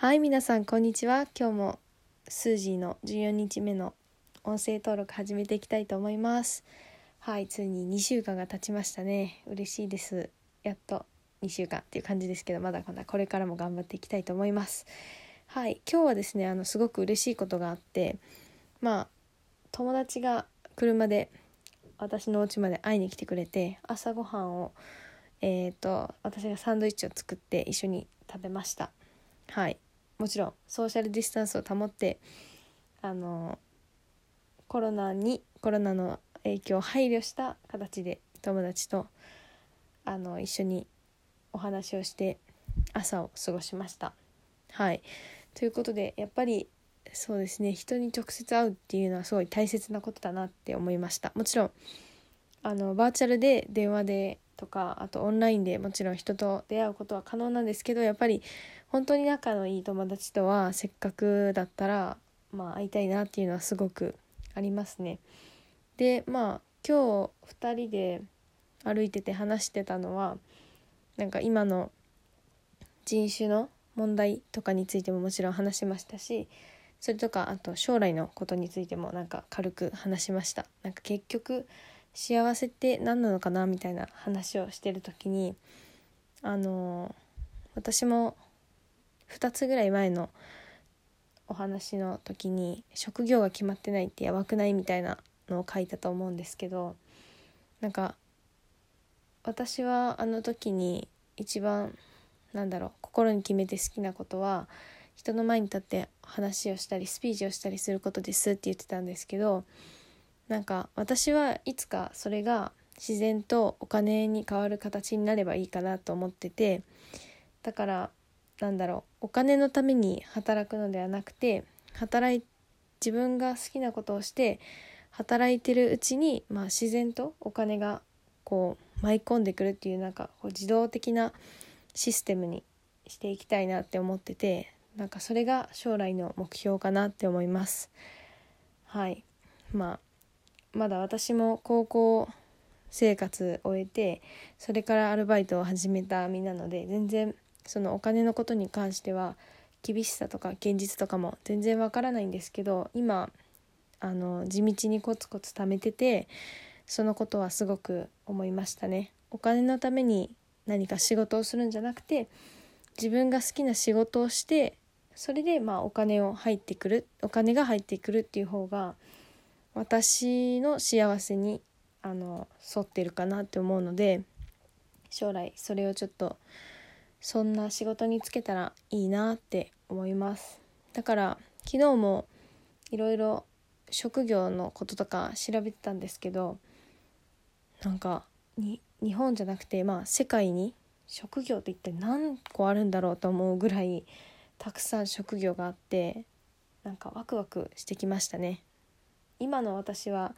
はい皆さんこんにちは。今日もスージーの14日目の音声登録始めていきたいと思います。はいついに2週間が経ちましたね。嬉しいです。やっと2週間っていう感じですけどまだまだこれからも頑張っていきたいと思います。はい今日はですねあのすごく嬉しいことがあってまあ友達が車で私のお家まで会いに来てくれて朝ごはんをえーと私がサンドイッチを作って一緒に食べました。はい。もちろんソーシャルディスタンスを保ってあのコロナにコロナの影響を配慮した形で友達とあの一緒にお話をして朝を過ごしました。はいということでやっぱりそうですね人に直接会うっていうのはすごい大切なことだなって思いましたもちろんあのバーチャルで電話でとかあとオンラインでもちろん人と出会うことは可能なんですけどやっぱり本当に仲のいい友達とはせっかくだったらまあ会いたいなっていうのはすごくありますね。でまあ今日2人で歩いてて話してたのはなんか今の人種の問題とかについてももちろん話しましたしそれとかあと将来のことについてもなんか軽く話しましたなんか結局幸せって何なのかなみたいな話をしてる時にあの私も2つぐらい前のお話の時に職業が決まってないってやばくないみたいなのを書いたと思うんですけどなんか私はあの時に一番なんだろう心に決めて好きなことは人の前に立って話をしたりスピーチをしたりすることですって言ってたんですけどなんか私はいつかそれが自然とお金に変わる形になればいいかなと思っててだからなんだろうお金のために働くのではなくて働い自分が好きなことをして働いてるうちに、まあ、自然とお金がこう舞い込んでくるっていうなんかこう自動的なシステムにしていきたいなって思っててなんかそれが将来の目標かなって思います。はいまあまだ私も高校生活終えてそれからアルバイトを始めた身なので全然そのお金のことに関しては厳しさとか現実とかも全然わからないんですけど今あの地道にコツコツ貯めててそのことはすごく思いましたね。お金のために何か仕事をするんじゃなくて自分が好きな仕事をしてそれでまあお金を入ってくるお金が入ってくるっていう方が私の幸せにあの沿ってるかなって思うので将来それをちょっとそんな仕事に就けたらいいなって思います。だから昨日もいろいろ職業のこととか調べてたんですけどなんかに日本じゃなくてまあ世界に職業って一体何個あるんだろうと思うぐらいたくさん職業があってなんかワクワクしてきましたね。今の私は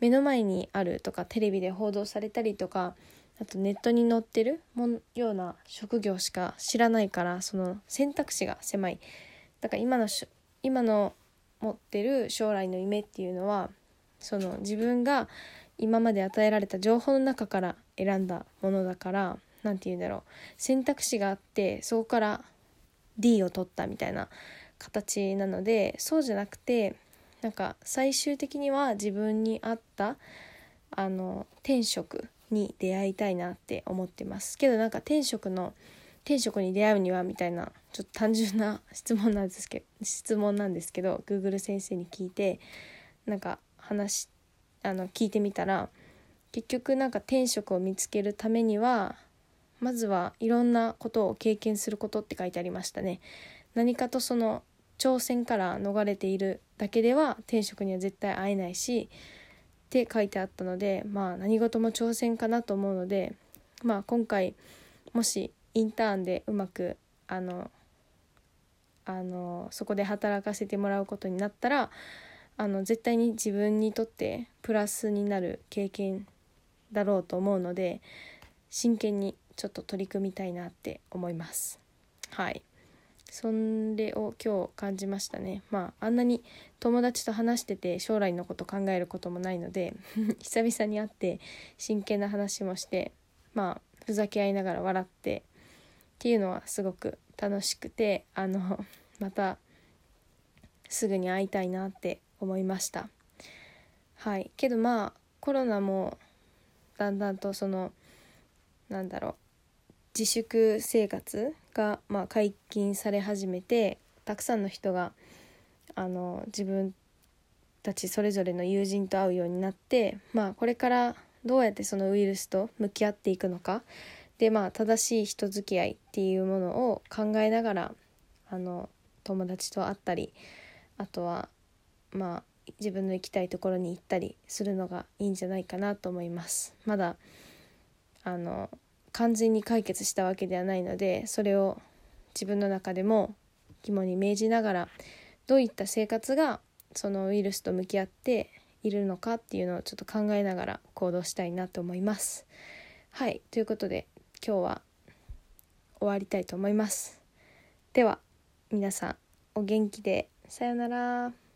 目の前にあるとかテレビで報道されたりとかあとネットに載ってるもんような職業しか知らないからその選択肢が狭い。だから今の今の持ってる将来の夢っていうのはその自分が今まで与えられた情報の中から選んだものだから何て言うんだろう。選択肢があってそこから D を取ったみたいな形なのでそうじゃなくてなんか最終的には自分に合ったあの天職に出会いたいなって思ってますけどなんか天職の天職に出会うにはみたいなちょっと単純な質問なんですけど質問なんですけど Google 先生に聞いてなんか話あの聞いてみたら結局なんか天職を見つけるためにはまずはいろんなことを経験することって書いてありましたね。何かとその挑戦から逃れているだけでは天職には絶対会えないしって書いてあったのでまあ何事も挑戦かなと思うのでまあ今回もしインターンでうまくあのあのそこで働かせてもらうことになったらあの絶対に自分にとってプラスになる経験だろうと思うので真剣にちょっと取り組みたいなって思います。はいそれを今日感じましたね。まああんなに友達と話してて将来のこと考えることもないので 久々に会って真剣な話もしてまあふざけ合いながら笑ってっていうのはすごく楽しくてあの またすぐに会いたいなって思いました。はい。けどまあコロナもだんだんとそのなんだろう自粛生活がまあ解禁され始めてたくさんの人があの自分たちそれぞれの友人と会うようになってまあこれからどうやってそのウイルスと向き合っていくのかでまあ正しい人付き合いっていうものを考えながらあの友達と会ったりあとはまあ自分の行きたいところに行ったりするのがいいんじゃないかなと思います。まだあの完全に解決したわけではないのでそれを自分の中でも肝に銘じながらどういった生活がそのウイルスと向き合っているのかっていうのをちょっと考えながら行動したいなと思います。はいということで今日は終わりたいと思います。では皆さんお元気でさよなら。